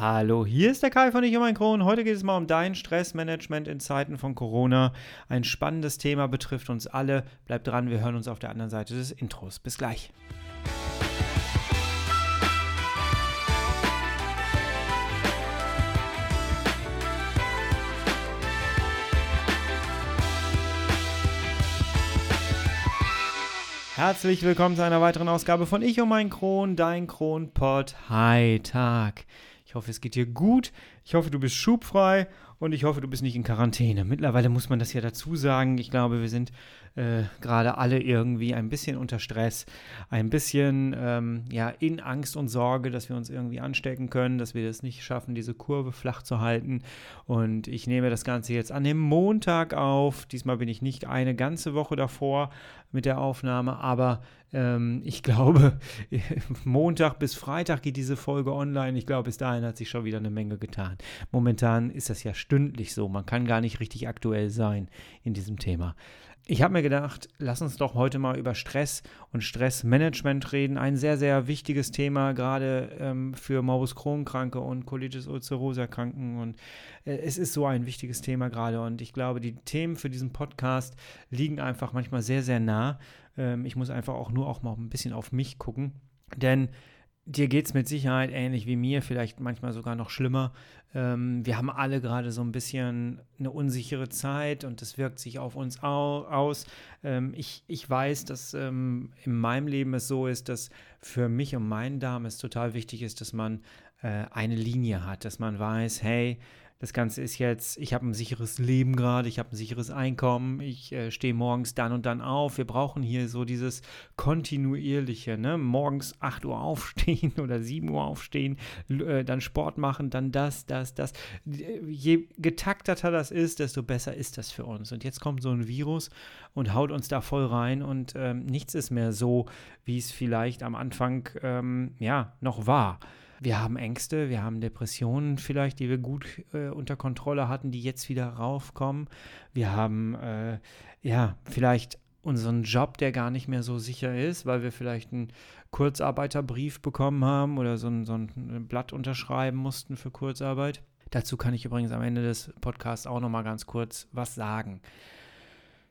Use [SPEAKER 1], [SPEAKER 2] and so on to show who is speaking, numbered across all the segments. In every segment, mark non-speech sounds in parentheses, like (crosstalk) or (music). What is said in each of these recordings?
[SPEAKER 1] Hallo, hier ist der Kai von Ich um ein Kron. Heute geht es mal um dein Stressmanagement in Zeiten von Corona. Ein spannendes Thema betrifft uns alle. Bleib dran, wir hören uns auf der anderen Seite des Intros. Bis gleich. Herzlich willkommen zu einer weiteren Ausgabe von Ich um mein Kron, dein Kronpott. Hi, Tag. Ich hoffe, es geht dir gut. Ich hoffe, du bist schubfrei und ich hoffe, du bist nicht in Quarantäne. Mittlerweile muss man das ja dazu sagen. Ich glaube, wir sind äh, gerade alle irgendwie ein bisschen unter Stress, ein bisschen ähm, ja, in Angst und Sorge, dass wir uns irgendwie anstecken können, dass wir das nicht schaffen, diese Kurve flach zu halten. Und ich nehme das Ganze jetzt an dem Montag auf. Diesmal bin ich nicht eine ganze Woche davor mit der Aufnahme, aber ähm, ich (laughs) glaube, Montag bis Freitag geht diese Folge online. Ich glaube, bis dahin hat sich schon wieder eine Menge getan. Momentan ist das ja stündlich so. Man kann gar nicht richtig aktuell sein in diesem Thema. Ich habe mir gedacht, lass uns doch heute mal über Stress und Stressmanagement reden. Ein sehr, sehr wichtiges Thema, gerade ähm, für Morbus Crohn-Kranke und Colitis ulcerosa-Kranken. Und äh, es ist so ein wichtiges Thema gerade. Und ich glaube, die Themen für diesen Podcast liegen einfach manchmal sehr, sehr nah. Ähm, ich muss einfach auch nur auch mal ein bisschen auf mich gucken. Denn dir geht es mit Sicherheit ähnlich wie mir, vielleicht manchmal sogar noch schlimmer. Ähm, wir haben alle gerade so ein bisschen eine unsichere Zeit und das wirkt sich auf uns au aus. Ähm, ich, ich weiß, dass ähm, in meinem Leben es so ist, dass für mich und meinen Darm es total wichtig ist, dass man äh, eine Linie hat, dass man weiß, hey, das Ganze ist jetzt, ich habe ein sicheres Leben gerade, ich habe ein sicheres Einkommen, ich äh, stehe morgens dann und dann auf. Wir brauchen hier so dieses kontinuierliche, ne? Morgens 8 Uhr aufstehen (laughs) oder 7 Uhr aufstehen, äh, dann Sport machen, dann das, das, das. Je getakteter das ist, desto besser ist das für uns. Und jetzt kommt so ein Virus und haut uns da voll rein und ähm, nichts ist mehr so, wie es vielleicht am Anfang ähm, ja noch war. Wir haben Ängste, wir haben Depressionen vielleicht, die wir gut äh, unter Kontrolle hatten, die jetzt wieder raufkommen. Wir haben äh, ja vielleicht unseren Job, der gar nicht mehr so sicher ist, weil wir vielleicht einen Kurzarbeiterbrief bekommen haben oder so ein, so ein Blatt unterschreiben mussten für Kurzarbeit. Dazu kann ich übrigens am Ende des Podcasts auch noch mal ganz kurz was sagen.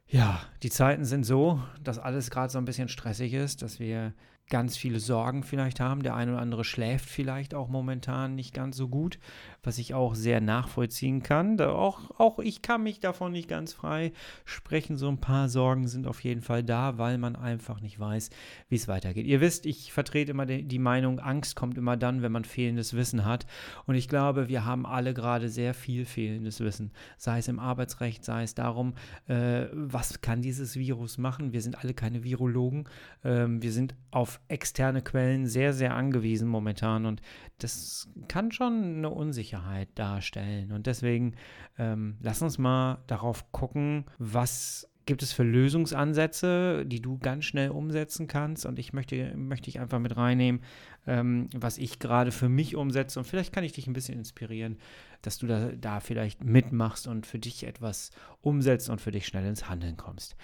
[SPEAKER 1] Ja, die Zeiten sind so, dass alles gerade so ein bisschen stressig ist, dass wir ganz viele Sorgen vielleicht haben. Der eine oder andere schläft vielleicht auch momentan nicht ganz so gut, was ich auch sehr nachvollziehen kann. Da auch, auch ich kann mich davon nicht ganz frei sprechen. So ein paar Sorgen sind auf jeden Fall da, weil man einfach nicht weiß, wie es weitergeht. Ihr wisst, ich vertrete immer die, Meinung, Angst kommt immer dann, wenn man fehlendes Wissen hat. Und ich glaube, wir haben alle gerade sehr viel fehlendes Wissen. Sei es im Arbeitsrecht, sei es darum, äh, was kann dieses Virus machen. Wir sind alle keine Virologen. Ähm, wir sind auf externe Quellen sehr, sehr angewiesen momentan und das kann schon eine Unsicherheit darstellen. Und deswegen ähm, lass uns mal darauf gucken, was gibt es für Lösungsansätze, die du ganz schnell umsetzen kannst. Und ich möchte, möchte ich einfach mit reinnehmen, ähm, was ich gerade für mich umsetze. Und vielleicht kann ich dich ein bisschen inspirieren, dass du da, da vielleicht mitmachst und für dich etwas umsetzt und für dich schnell ins Handeln kommst.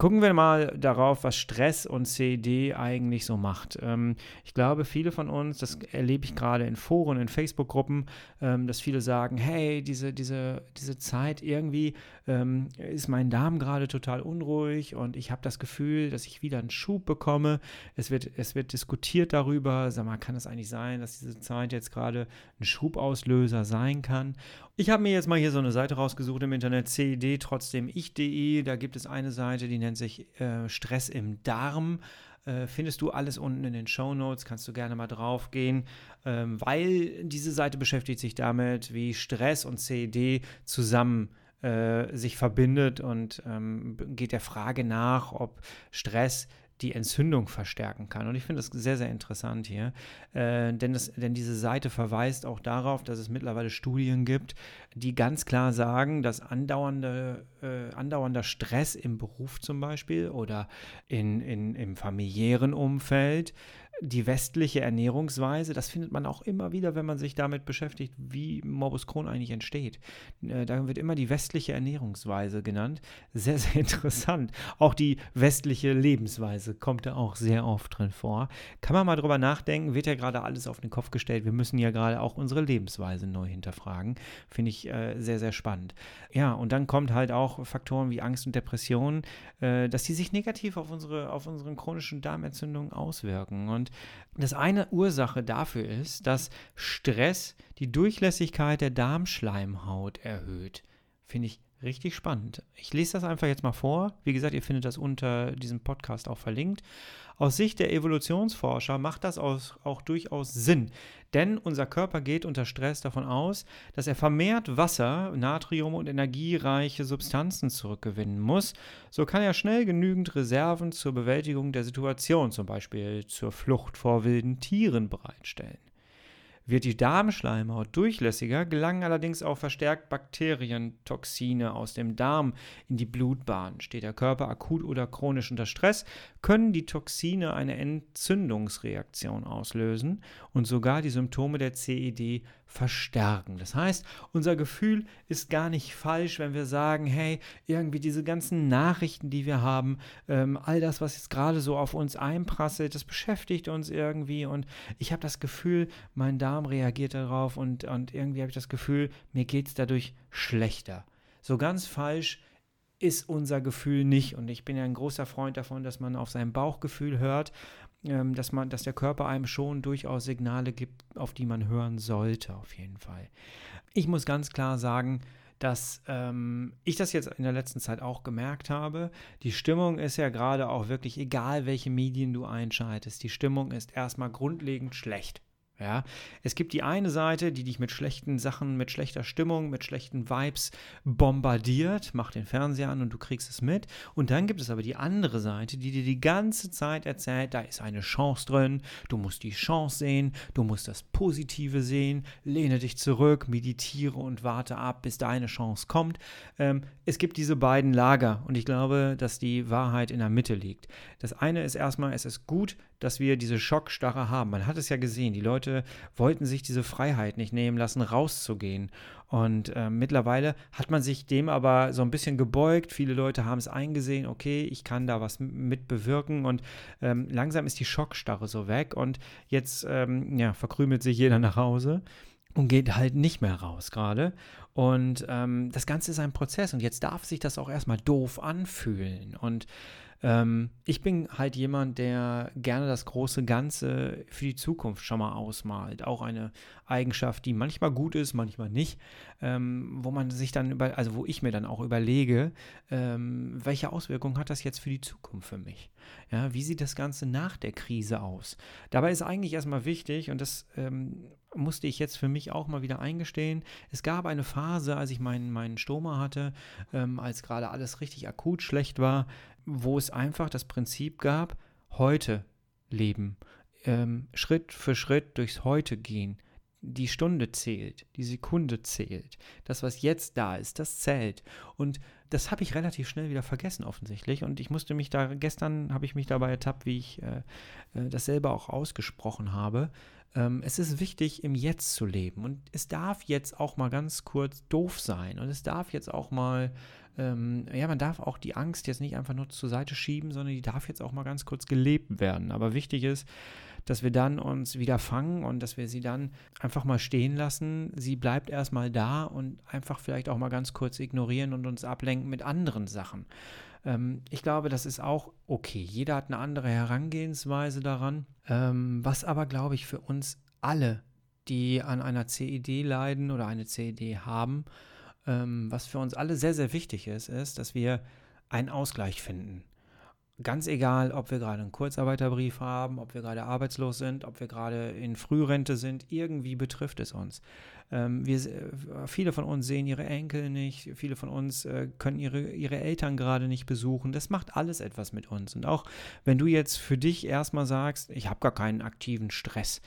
[SPEAKER 1] Gucken wir mal darauf, was Stress und CD eigentlich so macht. Ähm, ich glaube, viele von uns, das erlebe ich gerade in Foren, in Facebook-Gruppen, ähm, dass viele sagen, hey, diese, diese, diese Zeit irgendwie ähm, ist mein Darm gerade total unruhig und ich habe das Gefühl, dass ich wieder einen Schub bekomme. Es wird, es wird diskutiert darüber, sag mal, kann es eigentlich sein, dass diese Zeit jetzt gerade ein Schubauslöser sein kann? Ich habe mir jetzt mal hier so eine Seite rausgesucht im Internet, CED, trotzdem ich.de. Da gibt es eine Seite, die nennt sich äh, Stress im Darm. Äh, findest du alles unten in den Show Notes, kannst du gerne mal drauf gehen, ähm, weil diese Seite beschäftigt sich damit, wie Stress und CED zusammen äh, sich verbindet und ähm, geht der Frage nach, ob Stress die Entzündung verstärken kann. Und ich finde das sehr, sehr interessant hier, äh, denn, das, denn diese Seite verweist auch darauf, dass es mittlerweile Studien gibt, die ganz klar sagen, dass andauernde, äh, andauernder Stress im Beruf zum Beispiel oder in, in, im familiären Umfeld die westliche Ernährungsweise, das findet man auch immer wieder, wenn man sich damit beschäftigt, wie Morbus Crohn eigentlich entsteht. Äh, da wird immer die westliche Ernährungsweise genannt. Sehr, sehr (laughs) interessant. Auch die westliche Lebensweise kommt da auch sehr oft drin vor. Kann man mal drüber nachdenken, wird ja gerade alles auf den Kopf gestellt. Wir müssen ja gerade auch unsere Lebensweise neu hinterfragen. Finde ich äh, sehr, sehr spannend. Ja, und dann kommt halt auch Faktoren wie Angst und Depressionen, äh, dass die sich negativ auf unsere, auf unseren chronischen Darmentzündungen auswirken. Und das eine Ursache dafür ist, dass Stress die Durchlässigkeit der Darmschleimhaut erhöht. Finde ich richtig spannend. Ich lese das einfach jetzt mal vor. Wie gesagt, ihr findet das unter diesem Podcast auch verlinkt. Aus Sicht der Evolutionsforscher macht das auch, durchaus Sinn, denn unser Körper geht unter Stress davon aus, dass er vermehrt Wasser, Natrium und energiereiche Substanzen zurückgewinnen muss. So kann er schnell genügend Reserven zur Bewältigung der Situation, zum Beispiel zur Flucht vor wilden Tieren, bereitstellen. Wird die Darmschleimhaut durchlässiger, gelangen allerdings auch verstärkt Bakterientoxine aus dem Darm in die Blutbahn. Steht der Körper akut oder chronisch unter Stress, können die Toxine eine Entzündungsreaktion auslösen und sogar die Symptome der CED verstärken. Das heißt, unser Gefühl ist gar nicht falsch, wenn wir sagen, hey, irgendwie diese ganzen Nachrichten, die wir haben, ähm, all das, was jetzt gerade so auf uns einprasselt, das beschäftigt uns irgendwie und ich habe das Gefühl, mein Darm reagiert darauf und, und irgendwie habe ich das Gefühl, mir geht es dadurch schlechter. So ganz falsch ist unser Gefühl nicht. Und ich bin ja ein großer Freund davon, dass man auf sein Bauchgefühl hört ähm, dass man, dass der Körper einem schon durchaus Signale gibt, auf die man hören sollte, auf jeden Fall. Ich muss ganz klar sagen, dass ähm, ich das jetzt in der letzten Zeit auch gemerkt habe. Die Stimmung ist ja gerade auch wirklich egal, welche Medien du einschaltest. Die Stimmung ist erstmal grundlegend schlecht. Ja, es gibt die eine Seite, die dich mit schlechten Sachen, mit schlechter Stimmung, mit schlechten Vibes bombardiert, macht den Fernseher an und du kriegst es mit. Und dann gibt es aber die andere Seite, die dir die ganze Zeit erzählt, da ist eine Chance drin, du musst die Chance sehen, du musst das Positive sehen, lehne dich zurück, meditiere und warte ab, bis deine Chance kommt. Ähm, es gibt diese beiden Lager und ich glaube, dass die Wahrheit in der Mitte liegt. Das eine ist erstmal, es ist gut, dass wir diese Schockstarre haben. Man hat es ja gesehen, die Leute wollten sich diese Freiheit nicht nehmen lassen, rauszugehen. Und äh, mittlerweile hat man sich dem aber so ein bisschen gebeugt. Viele Leute haben es eingesehen, okay, ich kann da was mit bewirken. Und ähm, langsam ist die Schockstarre so weg. Und jetzt ähm, ja, verkrümelt sich jeder nach Hause und geht halt nicht mehr raus gerade. Und ähm, das Ganze ist ein Prozess und jetzt darf sich das auch erstmal doof anfühlen. Und ähm, ich bin halt jemand, der gerne das große Ganze für die Zukunft schon mal ausmalt. Auch eine Eigenschaft, die manchmal gut ist, manchmal nicht, ähm, wo man sich dann über, also wo ich mir dann auch überlege, ähm, welche Auswirkungen hat das jetzt für die Zukunft für mich? Ja, wie sieht das Ganze nach der Krise aus? Dabei ist eigentlich erstmal wichtig, und das ähm, musste ich jetzt für mich auch mal wieder eingestehen. Es gab eine Phase, als ich meinen, meinen Stoma hatte, ähm, als gerade alles richtig akut schlecht war, wo es einfach das Prinzip gab, heute leben, ähm, Schritt für Schritt durchs Heute gehen. Die Stunde zählt, die Sekunde zählt. Das, was jetzt da ist, das zählt. Und das habe ich relativ schnell wieder vergessen, offensichtlich. Und ich musste mich da, gestern habe ich mich dabei ertappt, wie ich äh, äh das selber auch ausgesprochen habe. Ähm, es ist wichtig, im Jetzt zu leben. Und es darf jetzt auch mal ganz kurz doof sein. Und es darf jetzt auch mal ähm, ja, man darf auch die Angst jetzt nicht einfach nur zur Seite schieben, sondern die darf jetzt auch mal ganz kurz gelebt werden. Aber wichtig ist, dass wir dann uns wieder fangen und dass wir sie dann einfach mal stehen lassen. Sie bleibt erstmal da und einfach vielleicht auch mal ganz kurz ignorieren und uns ablenken mit anderen Sachen. Ähm, ich glaube, das ist auch okay. Jeder hat eine andere Herangehensweise daran. Ähm, was aber, glaube ich, für uns alle, die an einer CED leiden oder eine CED haben, ähm, was für uns alle sehr, sehr wichtig ist, ist, dass wir einen Ausgleich finden. Ganz egal, ob wir gerade einen Kurzarbeiterbrief haben, ob wir gerade arbeitslos sind, ob wir gerade in Frührente sind, irgendwie betrifft es uns. Ähm, wir, äh, viele von uns sehen ihre Enkel nicht, viele von uns äh, können ihre, ihre Eltern gerade nicht besuchen. Das macht alles etwas mit uns. Und auch wenn du jetzt für dich erstmal sagst, ich habe gar keinen aktiven Stress,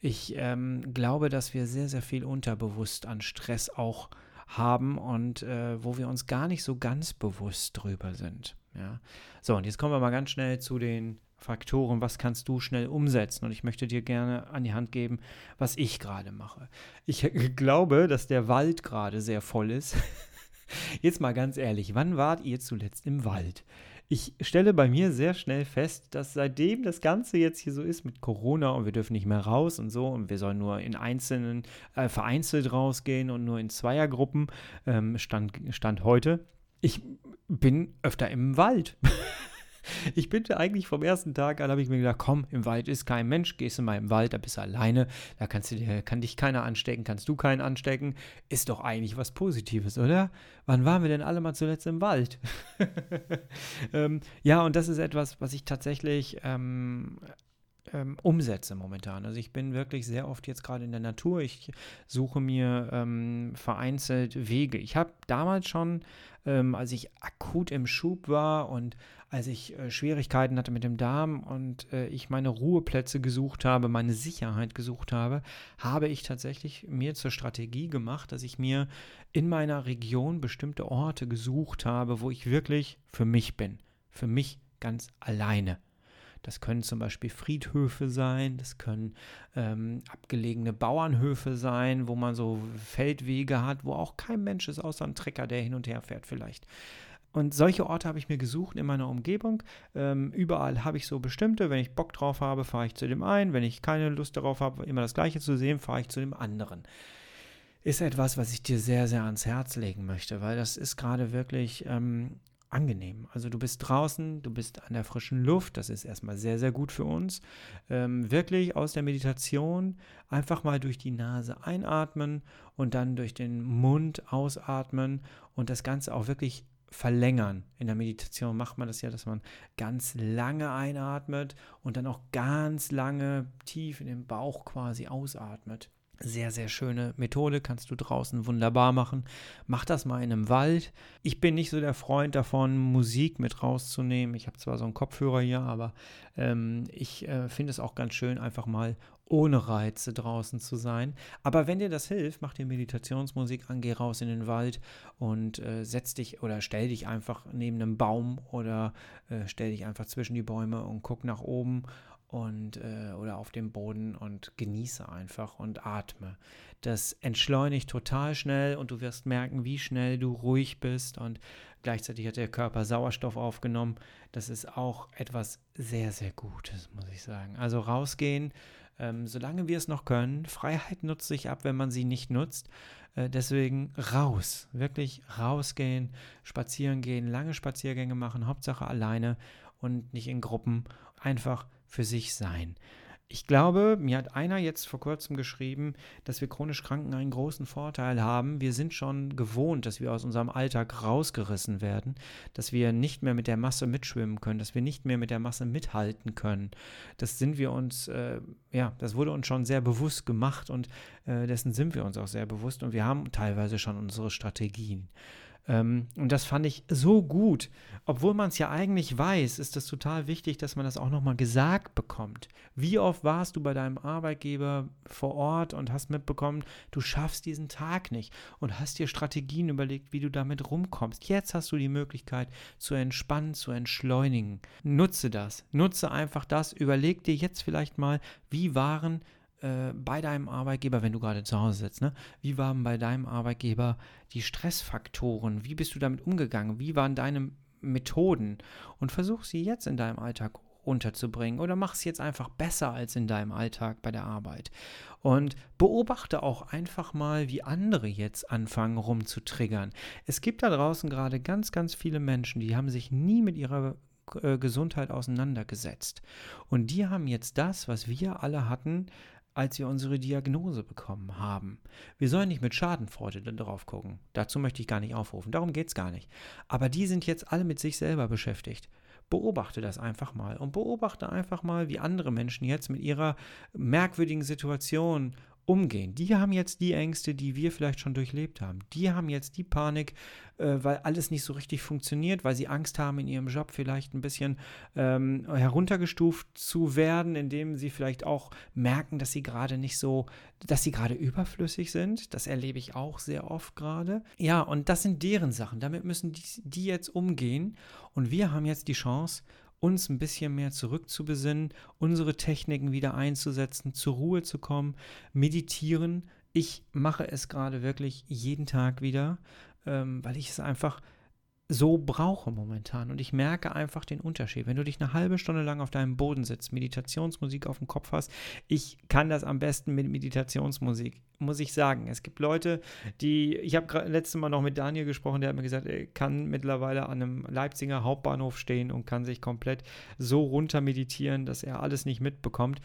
[SPEAKER 1] ich ähm, glaube, dass wir sehr, sehr viel unterbewusst an Stress auch haben und äh, wo wir uns gar nicht so ganz bewusst drüber sind. Ja. So, und jetzt kommen wir mal ganz schnell zu den Faktoren, was kannst du schnell umsetzen? Und ich möchte dir gerne an die Hand geben, was ich gerade mache. Ich (laughs) glaube, dass der Wald gerade sehr voll ist. (laughs) Jetzt mal ganz ehrlich, wann wart ihr zuletzt im Wald? Ich stelle bei mir sehr schnell fest, dass seitdem das Ganze jetzt hier so ist mit Corona und wir dürfen nicht mehr raus und so und wir sollen nur in einzelnen, äh, vereinzelt rausgehen und nur in Zweiergruppen, ähm, stand, stand heute, ich bin öfter im Wald. (laughs) ich bin eigentlich vom ersten Tag an, habe ich mir gedacht, komm, im Wald ist kein Mensch, gehst du mal im Wald, da bist du alleine, da kannst du kann dich keiner anstecken, kannst du keinen anstecken. Ist doch eigentlich was Positives, oder? Wann waren wir denn alle mal zuletzt im Wald? (laughs) ähm, ja, und das ist etwas, was ich tatsächlich ähm, ähm, umsetze momentan. Also ich bin wirklich sehr oft jetzt gerade in der Natur. Ich suche mir ähm, vereinzelt Wege. Ich habe damals schon, ähm, als ich akut im Schub war und als ich äh, Schwierigkeiten hatte mit dem Darm und äh, ich meine Ruheplätze gesucht habe, meine Sicherheit gesucht habe, habe ich tatsächlich mir zur Strategie gemacht, dass ich mir in meiner Region bestimmte Orte gesucht habe, wo ich wirklich für mich bin, für mich ganz alleine. Das können zum Beispiel Friedhöfe sein, das können ähm, abgelegene Bauernhöfe sein, wo man so Feldwege hat, wo auch kein Mensch ist, außer ein Trecker, der hin und her fährt vielleicht. Und solche Orte habe ich mir gesucht in meiner Umgebung. Ähm, überall habe ich so bestimmte. Wenn ich Bock drauf habe, fahre ich zu dem einen. Wenn ich keine Lust darauf habe, immer das Gleiche zu sehen, fahre ich zu dem anderen. Ist etwas, was ich dir sehr, sehr ans Herz legen möchte, weil das ist gerade wirklich ähm, angenehm. Also du bist draußen, du bist an der frischen Luft, das ist erstmal sehr, sehr gut für uns. Ähm, wirklich aus der Meditation einfach mal durch die Nase einatmen und dann durch den Mund ausatmen und das Ganze auch wirklich verlängern. In der Meditation macht man das ja, dass man ganz lange einatmet und dann auch ganz lange tief in den Bauch quasi ausatmet. Sehr, sehr schöne Methode, kannst du draußen wunderbar machen. Mach das mal in einem Wald. Ich bin nicht so der Freund davon, Musik mit rauszunehmen. Ich habe zwar so einen Kopfhörer hier, aber ähm, ich äh, finde es auch ganz schön, einfach mal ohne Reize draußen zu sein. Aber wenn dir das hilft, mach dir Meditationsmusik an, geh raus in den Wald und äh, setz dich oder stell dich einfach neben einem Baum oder äh, stell dich einfach zwischen die Bäume und guck nach oben und äh, oder auf dem Boden und genieße einfach und atme. Das entschleunigt total schnell und du wirst merken, wie schnell du ruhig bist und gleichzeitig hat der Körper Sauerstoff aufgenommen. Das ist auch etwas sehr, sehr Gutes, muss ich sagen. Also rausgehen, ähm, solange wir es noch können. Freiheit nutzt sich ab, wenn man sie nicht nutzt. Äh, deswegen raus, wirklich rausgehen, spazieren gehen, lange Spaziergänge machen, Hauptsache alleine und nicht in Gruppen. Einfach für sich sein. Ich glaube, mir hat einer jetzt vor kurzem geschrieben, dass wir chronisch Kranken einen großen Vorteil haben. Wir sind schon gewohnt, dass wir aus unserem Alltag rausgerissen werden, dass wir nicht mehr mit der Masse mitschwimmen können, dass wir nicht mehr mit der Masse mithalten können. Das sind wir uns, äh, ja, das wurde uns schon sehr bewusst gemacht und äh, dessen sind wir uns auch sehr bewusst und wir haben teilweise schon unsere Strategien. Ähm, und das fand ich so gut. Obwohl man es ja eigentlich weiß, ist es total wichtig, dass man das auch nochmal gesagt bekommt. Wie oft warst du bei deinem Arbeitgeber vor Ort und hast mitbekommen, du schaffst diesen Tag nicht und hast dir Strategien überlegt, wie du damit rumkommst. Jetzt hast du die Möglichkeit zu entspannen, zu entschleunigen. Nutze das. Nutze einfach das. Überleg dir jetzt vielleicht mal, wie waren äh, bei deinem Arbeitgeber, wenn du gerade zu Hause sitzt, ne? wie waren bei deinem Arbeitgeber die Stressfaktoren? Wie bist du damit umgegangen? Wie waren deine Methoden? Und versuch sie jetzt in deinem Alltag unterzubringen oder mach es jetzt einfach besser als in deinem Alltag bei der Arbeit. Und beobachte auch einfach mal, wie andere jetzt anfangen rumzutriggern. Es gibt da draußen gerade ganz, ganz viele Menschen, die haben sich nie mit ihrer äh, Gesundheit auseinandergesetzt. Und die haben jetzt das, was wir alle hatten, als wir unsere Diagnose bekommen haben. Wir sollen nicht mit Schadenfreude darauf gucken. Dazu möchte ich gar nicht aufrufen. Darum geht es gar nicht. Aber die sind jetzt alle mit sich selber beschäftigt. Beobachte das einfach mal und beobachte einfach mal, wie andere Menschen jetzt mit ihrer merkwürdigen Situation umgehen. Die haben jetzt die Ängste, die wir vielleicht schon durchlebt haben. Die haben jetzt die Panik, äh, weil alles nicht so richtig funktioniert, weil sie Angst haben, in ihrem Job vielleicht ein bisschen ähm, heruntergestuft zu werden, indem sie vielleicht auch merken, dass sie gerade nicht so, dass sie gerade überflüssig sind. Das erlebe ich auch sehr oft gerade. Ja, und das sind deren Sachen. Damit müssen die, die jetzt umgehen. Und wir haben jetzt die Chance, uns ein bisschen mehr zurückzubesinnen, unsere Techniken wieder einzusetzen, zur Ruhe zu kommen, meditieren. Ich mache es gerade wirklich jeden Tag wieder, ähm, weil ich es einfach so brauche momentan. Und ich merke einfach den Unterschied. Wenn du dich eine halbe Stunde lang auf deinem Boden sitzt, Meditationsmusik auf dem Kopf hast, ich kann das am besten mit Meditationsmusik, muss ich sagen. Es gibt Leute, die, ich habe letztes Mal noch mit Daniel gesprochen, der hat mir gesagt, er kann mittlerweile an einem Leipziger Hauptbahnhof stehen und kann sich komplett so runter meditieren, dass er alles nicht mitbekommt.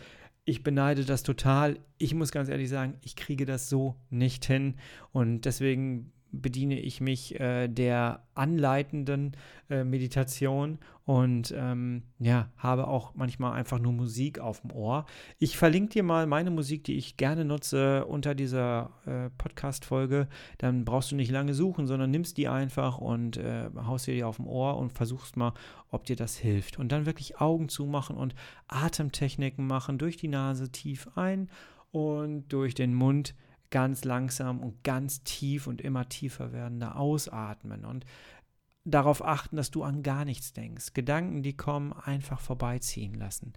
[SPEAKER 1] Ich beneide das total. Ich muss ganz ehrlich sagen, ich kriege das so nicht hin. Und deswegen bediene ich mich äh, der anleitenden äh, Meditation und ähm, ja, habe auch manchmal einfach nur Musik auf dem Ohr. Ich verlinke dir mal meine Musik, die ich gerne nutze, unter dieser äh, Podcast-Folge. Dann brauchst du nicht lange suchen, sondern nimmst die einfach und äh, haust dir die auf dem Ohr und versuchst mal, ob dir das hilft. Und dann wirklich Augen zumachen und Atemtechniken machen, durch die Nase tief ein und durch den Mund ganz langsam und ganz tief und immer tiefer werdende ausatmen und darauf achten, dass du an gar nichts denkst. Gedanken, die kommen, einfach vorbeiziehen lassen.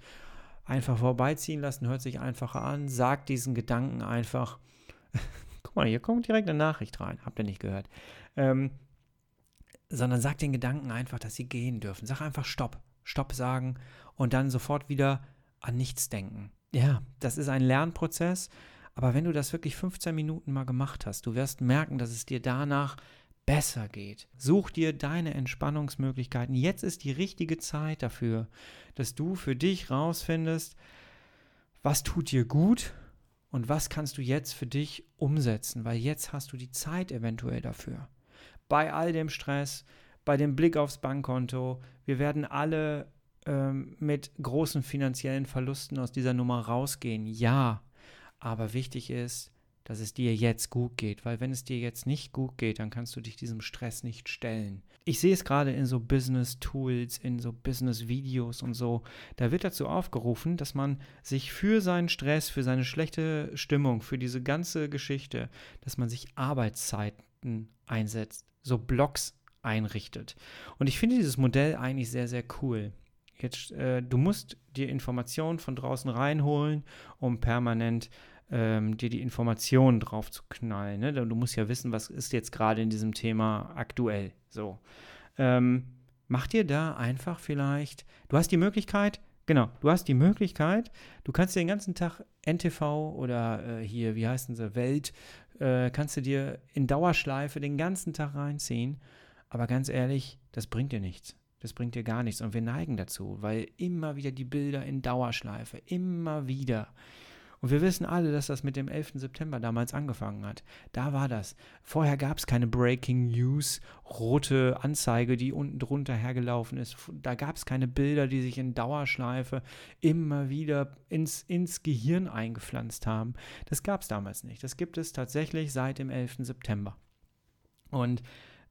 [SPEAKER 1] Einfach vorbeiziehen lassen hört sich einfacher an. Sag diesen Gedanken einfach. (laughs) Guck mal, hier kommt direkt eine Nachricht rein. Habt ihr nicht gehört? Ähm, sondern sag den Gedanken einfach, dass sie gehen dürfen. Sag einfach Stopp. Stopp sagen und dann sofort wieder an nichts denken. Ja, das ist ein Lernprozess. Aber wenn du das wirklich 15 Minuten mal gemacht hast, du wirst merken, dass es dir danach besser geht. Such dir deine Entspannungsmöglichkeiten. Jetzt ist die richtige Zeit dafür, dass du für dich rausfindest, was tut dir gut und was kannst du jetzt für dich umsetzen, weil jetzt hast du die Zeit eventuell dafür. Bei all dem Stress, bei dem Blick aufs Bankkonto, wir werden alle ähm, mit großen finanziellen Verlusten aus dieser Nummer rausgehen. Ja, aber wichtig ist, dass es dir jetzt gut geht, weil wenn es dir jetzt nicht gut geht, dann kannst du dich diesem Stress nicht stellen. Ich sehe es gerade in so Business-Tools, in so Business-Videos und so. Da wird dazu aufgerufen, dass man sich für seinen Stress, für seine schlechte Stimmung, für diese ganze Geschichte, dass man sich Arbeitszeiten einsetzt, so Blocks einrichtet. Und ich finde dieses Modell eigentlich sehr, sehr cool. Jetzt, äh, du musst dir Informationen von draußen reinholen, um permanent ähm, dir die Informationen drauf zu knallen. Ne? Du musst ja wissen, was ist jetzt gerade in diesem Thema aktuell. So. Ähm, mach dir da einfach vielleicht, du hast die Möglichkeit, genau, du hast die Möglichkeit, du kannst dir den ganzen Tag NTV oder äh, hier, wie heißt sie, Welt, äh, kannst du dir in Dauerschleife den ganzen Tag reinziehen. Aber ganz ehrlich, das bringt dir nichts. Das bringt dir gar nichts. Und wir neigen dazu, weil immer wieder die Bilder in Dauerschleife, immer wieder. Und wir wissen alle, dass das mit dem 11. September damals angefangen hat. Da war das. Vorher gab es keine Breaking News, rote Anzeige, die unten drunter hergelaufen ist. Da gab es keine Bilder, die sich in Dauerschleife immer wieder ins, ins Gehirn eingepflanzt haben. Das gab es damals nicht. Das gibt es tatsächlich seit dem 11. September. Und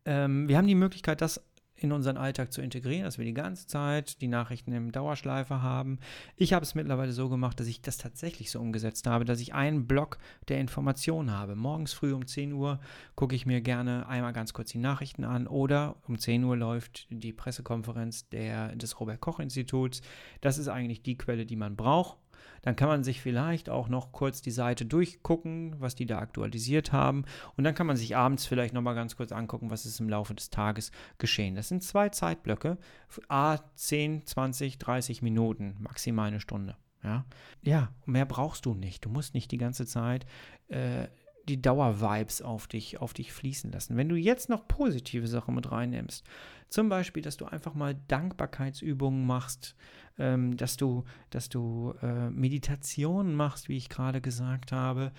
[SPEAKER 1] ähm, wir haben die Möglichkeit, das in unseren Alltag zu integrieren, dass wir die ganze Zeit die Nachrichten im Dauerschleife haben. Ich habe es mittlerweile so gemacht, dass ich das tatsächlich so umgesetzt habe, dass ich einen Block der Informationen habe. Morgens früh um 10 Uhr gucke ich mir gerne einmal ganz kurz die Nachrichten an oder um 10 Uhr läuft die Pressekonferenz der, des Robert Koch Instituts. Das ist eigentlich die Quelle, die man braucht dann kann man sich vielleicht auch noch kurz die Seite durchgucken, was die da aktualisiert haben. Und dann kann man sich abends vielleicht nochmal ganz kurz angucken, was ist im Laufe des Tages geschehen. Das sind zwei Zeitblöcke, a 10, 20, 30 Minuten, maximal eine Stunde. Ja, ja mehr brauchst du nicht. Du musst nicht die ganze Zeit äh, die Dauervibes auf dich, auf dich fließen lassen. Wenn du jetzt noch positive Sachen mit reinnimmst, zum Beispiel, dass du einfach mal Dankbarkeitsübungen machst, ähm, dass du, dass du äh, Meditationen machst, wie ich gerade gesagt habe.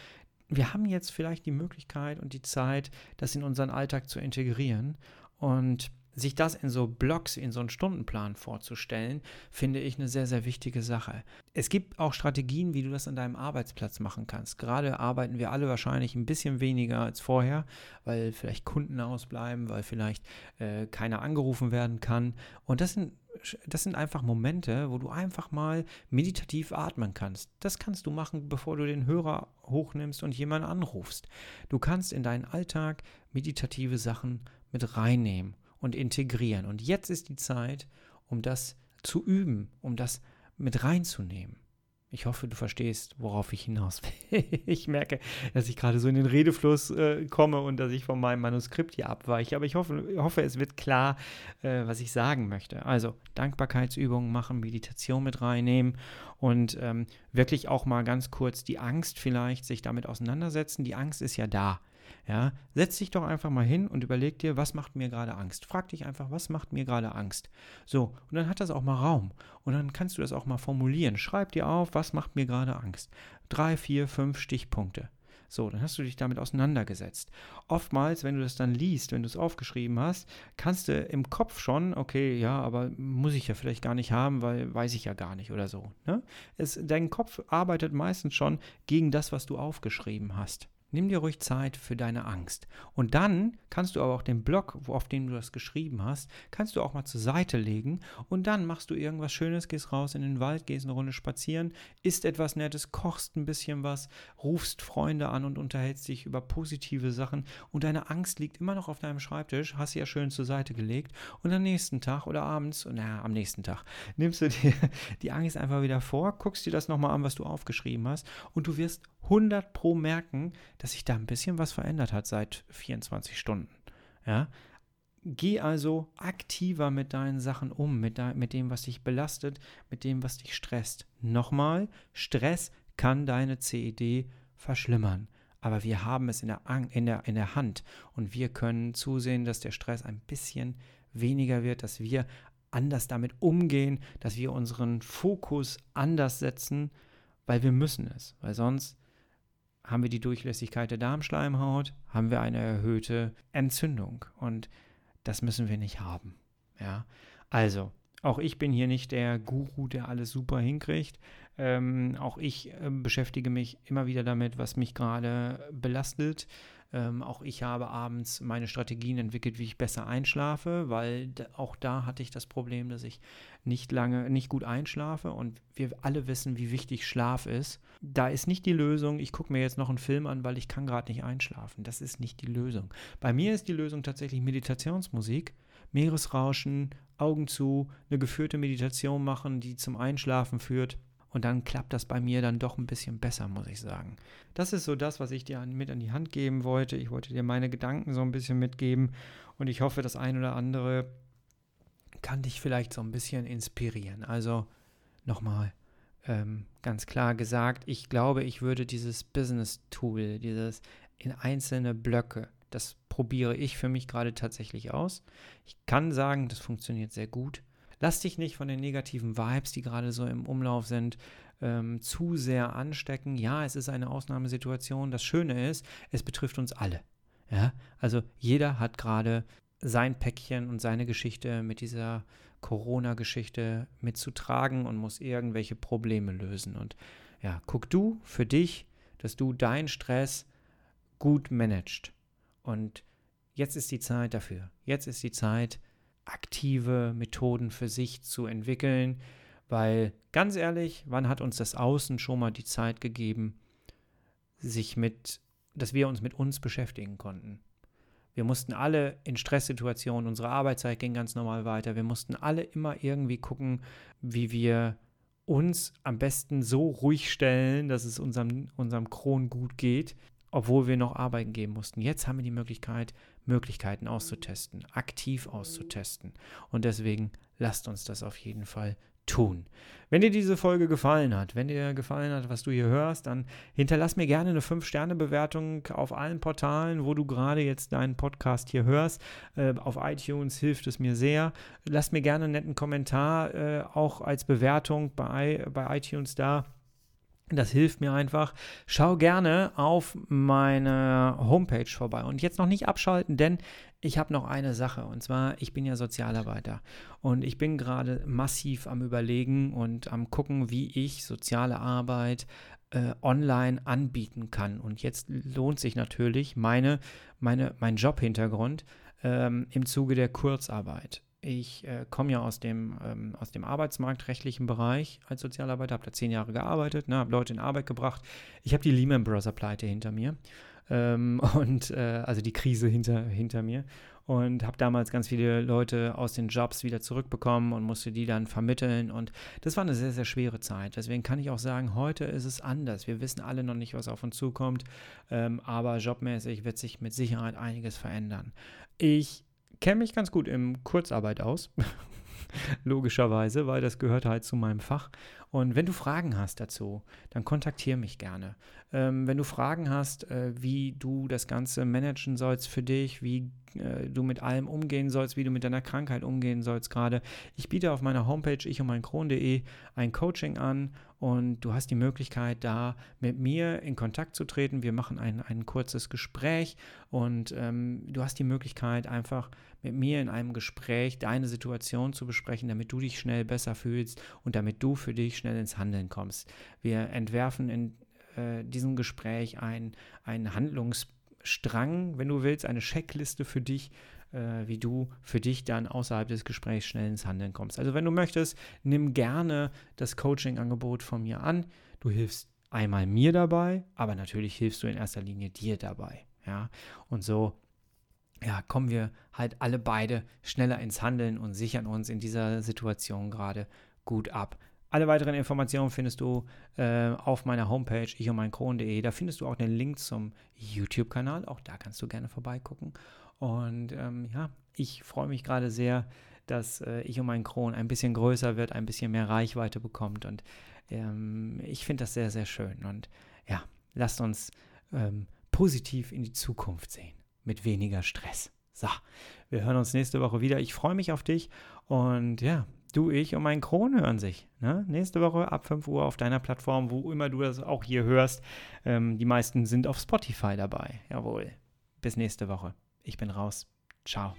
[SPEAKER 1] Wir haben jetzt vielleicht die Möglichkeit und die Zeit, das in unseren Alltag zu integrieren. Und sich das in so Blocks, in so einen Stundenplan vorzustellen, finde ich eine sehr, sehr wichtige Sache. Es gibt auch Strategien, wie du das an deinem Arbeitsplatz machen kannst. Gerade arbeiten wir alle wahrscheinlich ein bisschen weniger als vorher, weil vielleicht Kunden ausbleiben, weil vielleicht äh, keiner angerufen werden kann. Und das sind das sind einfach Momente, wo du einfach mal meditativ atmen kannst. Das kannst du machen, bevor du den Hörer hochnimmst und jemanden anrufst. Du kannst in deinen Alltag meditative Sachen mit reinnehmen und integrieren. Und jetzt ist die Zeit, um das zu üben, um das mit reinzunehmen. Ich hoffe, du verstehst, worauf ich hinaus will. (laughs) ich merke, dass ich gerade so in den Redefluss äh, komme und dass ich von meinem Manuskript hier abweiche. Aber ich hoffe, hoffe es wird klar, äh, was ich sagen möchte. Also Dankbarkeitsübungen machen, Meditation mit reinnehmen und ähm, wirklich auch mal ganz kurz die Angst vielleicht sich damit auseinandersetzen. Die Angst ist ja da. Ja, setz dich doch einfach mal hin und überleg dir, was macht mir gerade Angst. Frag dich einfach, was macht mir gerade Angst. So, und dann hat das auch mal Raum. Und dann kannst du das auch mal formulieren. Schreib dir auf, was macht mir gerade Angst. Drei, vier, fünf Stichpunkte. So, dann hast du dich damit auseinandergesetzt. Oftmals, wenn du das dann liest, wenn du es aufgeschrieben hast, kannst du im Kopf schon, okay, ja, aber muss ich ja vielleicht gar nicht haben, weil weiß ich ja gar nicht oder so. Ne? Es, dein Kopf arbeitet meistens schon gegen das, was du aufgeschrieben hast. Nimm dir ruhig Zeit für deine Angst. Und dann kannst du aber auch den Block, auf dem du das geschrieben hast, kannst du auch mal zur Seite legen und dann machst du irgendwas Schönes, gehst raus in den Wald, gehst eine Runde spazieren, isst etwas Nettes, kochst ein bisschen was, rufst Freunde an und unterhältst dich über positive Sachen. Und deine Angst liegt immer noch auf deinem Schreibtisch, hast sie ja schön zur Seite gelegt. Und am nächsten Tag oder abends, naja, am nächsten Tag, nimmst du dir (laughs) die Angst einfach wieder vor, guckst dir das nochmal an, was du aufgeschrieben hast. Und du wirst 100 pro merken, dass sich da ein bisschen was verändert hat seit 24 Stunden. Ja? Geh also aktiver mit deinen Sachen um, mit, de mit dem, was dich belastet, mit dem, was dich stresst. Nochmal, Stress kann deine CED verschlimmern. Aber wir haben es in der, in, der, in der Hand und wir können zusehen, dass der Stress ein bisschen weniger wird, dass wir anders damit umgehen, dass wir unseren Fokus anders setzen, weil wir müssen es, weil sonst haben wir die Durchlässigkeit der Darmschleimhaut, haben wir eine erhöhte Entzündung und das müssen wir nicht haben. Ja, also auch ich bin hier nicht der Guru, der alles super hinkriegt. Ähm, auch ich äh, beschäftige mich immer wieder damit, was mich gerade belastet. Ähm, auch ich habe abends meine Strategien entwickelt, wie ich besser einschlafe, weil auch da hatte ich das Problem, dass ich nicht lange, nicht gut einschlafe und wir alle wissen, wie wichtig Schlaf ist. Da ist nicht die Lösung, ich gucke mir jetzt noch einen Film an, weil ich kann gerade nicht einschlafen. Das ist nicht die Lösung. Bei mir ist die Lösung tatsächlich Meditationsmusik, Meeresrauschen, Augen zu, eine geführte Meditation machen, die zum Einschlafen führt. Und dann klappt das bei mir dann doch ein bisschen besser, muss ich sagen. Das ist so das, was ich dir mit an die Hand geben wollte. Ich wollte dir meine Gedanken so ein bisschen mitgeben und ich hoffe, das ein oder andere kann dich vielleicht so ein bisschen inspirieren. Also nochmal ähm, ganz klar gesagt, ich glaube, ich würde dieses Business-Tool, dieses in einzelne Blöcke, das probiere ich für mich gerade tatsächlich aus. Ich kann sagen, das funktioniert sehr gut. Lass dich nicht von den negativen Vibes, die gerade so im Umlauf sind, ähm, zu sehr anstecken. Ja, es ist eine Ausnahmesituation. Das Schöne ist, es betrifft uns alle. Ja, also jeder hat gerade sein Päckchen und seine Geschichte mit dieser Corona-Geschichte mitzutragen und muss irgendwelche Probleme lösen. Und ja, guck du für dich, dass du deinen Stress gut managst. Und jetzt ist die Zeit dafür. Jetzt ist die Zeit, aktive Methoden für sich zu entwickeln, weil ganz ehrlich, wann hat uns das Außen schon mal die Zeit gegeben, sich mit, dass wir uns mit uns beschäftigen konnten? Wir mussten alle in Stresssituationen, unsere Arbeitszeit ging ganz normal weiter. Wir mussten alle immer irgendwie gucken, wie wir uns am besten so ruhig stellen, dass es unserem, unserem Kron gut geht, obwohl wir noch arbeiten gehen mussten. Jetzt haben wir die Möglichkeit, Möglichkeiten auszutesten, aktiv auszutesten. Und deswegen lasst uns das auf jeden Fall tun. Wenn dir diese Folge gefallen hat, wenn dir gefallen hat, was du hier hörst, dann hinterlass mir gerne eine 5-Sterne-Bewertung auf allen Portalen, wo du gerade jetzt deinen Podcast hier hörst. Äh, auf iTunes hilft es mir sehr. Lass mir gerne einen netten Kommentar äh, auch als Bewertung bei, bei iTunes da Das hilft mir einfach. Schau gerne auf meine Homepage vorbei. Und jetzt noch nicht abschalten, denn ich habe noch eine Sache. Und zwar, ich bin ja Sozialarbeiter. Und ich bin gerade massiv am Überlegen und am gucken, wie ich soziale Arbeit äh, online anbieten kann. Und jetzt lohnt sich natürlich meine, meine, mein Jobhintergrund ähm, im Zuge der Kurzarbeit. Ich äh, komme ja aus dem, ähm, aus dem arbeitsmarktrechtlichen Bereich als Sozialarbeiter, habe da zehn Jahre gearbeitet, ne, habe Leute in Arbeit gebracht. Ich habe die Lehman Brothers Pleite hinter mir ähm, (laughs) und äh, also die Krise hinter, hinter mir und habe damals ganz viele Leute aus den Jobs wieder zurückbekommen und musste die dann vermitteln und das war eine sehr, sehr schwere Zeit. Deswegen kann ich auch sagen, heute ist es anders. Wir wissen alle noch nicht, was auf uns zukommt, ähm, aber jobmäßig wird sich mit Sicherheit einiges verändern. Ich kenne mich ganz gut im Kurzarbeit aus. (laughs) Logischerweise, weil das gehört halt zu meinem Fach. Und wenn du Fragen hast dazu, dann kontaktiere mich gerne. Ähm, wenn du Fragen hast, äh, wie du das Ganze managen sollst für dich, wie äh, du mit allem umgehen sollst, wie du mit deiner Krankheit umgehen sollst gerade. Ich biete auf meiner Homepage ich und mein Kron.de ein Coaching an und du hast die Möglichkeit, da mit mir in Kontakt zu treten. Wir machen ein, ein kurzes Gespräch und ähm, du hast die Möglichkeit, einfach mit mir in einem Gespräch deine Situation zu besprechen, damit du dich schnell besser fühlst und damit du für dich schnell ins Handeln kommst. Wir entwerfen in äh, diesem Gespräch ein, ein Handlungsstrang, wenn du willst, eine Checkliste für dich, äh, wie du für dich dann außerhalb des Gesprächs schnell ins Handeln kommst. Also wenn du möchtest, nimm gerne das Coaching-Angebot von mir an. Du hilfst einmal mir dabei, aber natürlich hilfst du in erster Linie dir dabei. Ja, und so ja, kommen wir halt alle beide schneller ins Handeln und sichern uns in dieser Situation gerade gut ab. Alle weiteren Informationen findest du äh, auf meiner Homepage ich und mein Kron.de. Da findest du auch den Link zum YouTube-Kanal. Auch da kannst du gerne vorbeigucken. Und ähm, ja, ich freue mich gerade sehr, dass äh, ich und mein Kron ein bisschen größer wird, ein bisschen mehr Reichweite bekommt. Und ähm, ich finde das sehr, sehr schön. Und ja, lasst uns ähm, positiv in die Zukunft sehen. Mit weniger Stress. So, wir hören uns nächste Woche wieder. Ich freue mich auf dich. Und ja, du, ich und mein Kron hören sich. Ne? Nächste Woche ab 5 Uhr auf deiner Plattform, wo immer du das auch hier hörst. Ähm, die meisten sind auf Spotify dabei. Jawohl. Bis nächste Woche. Ich bin raus. Ciao.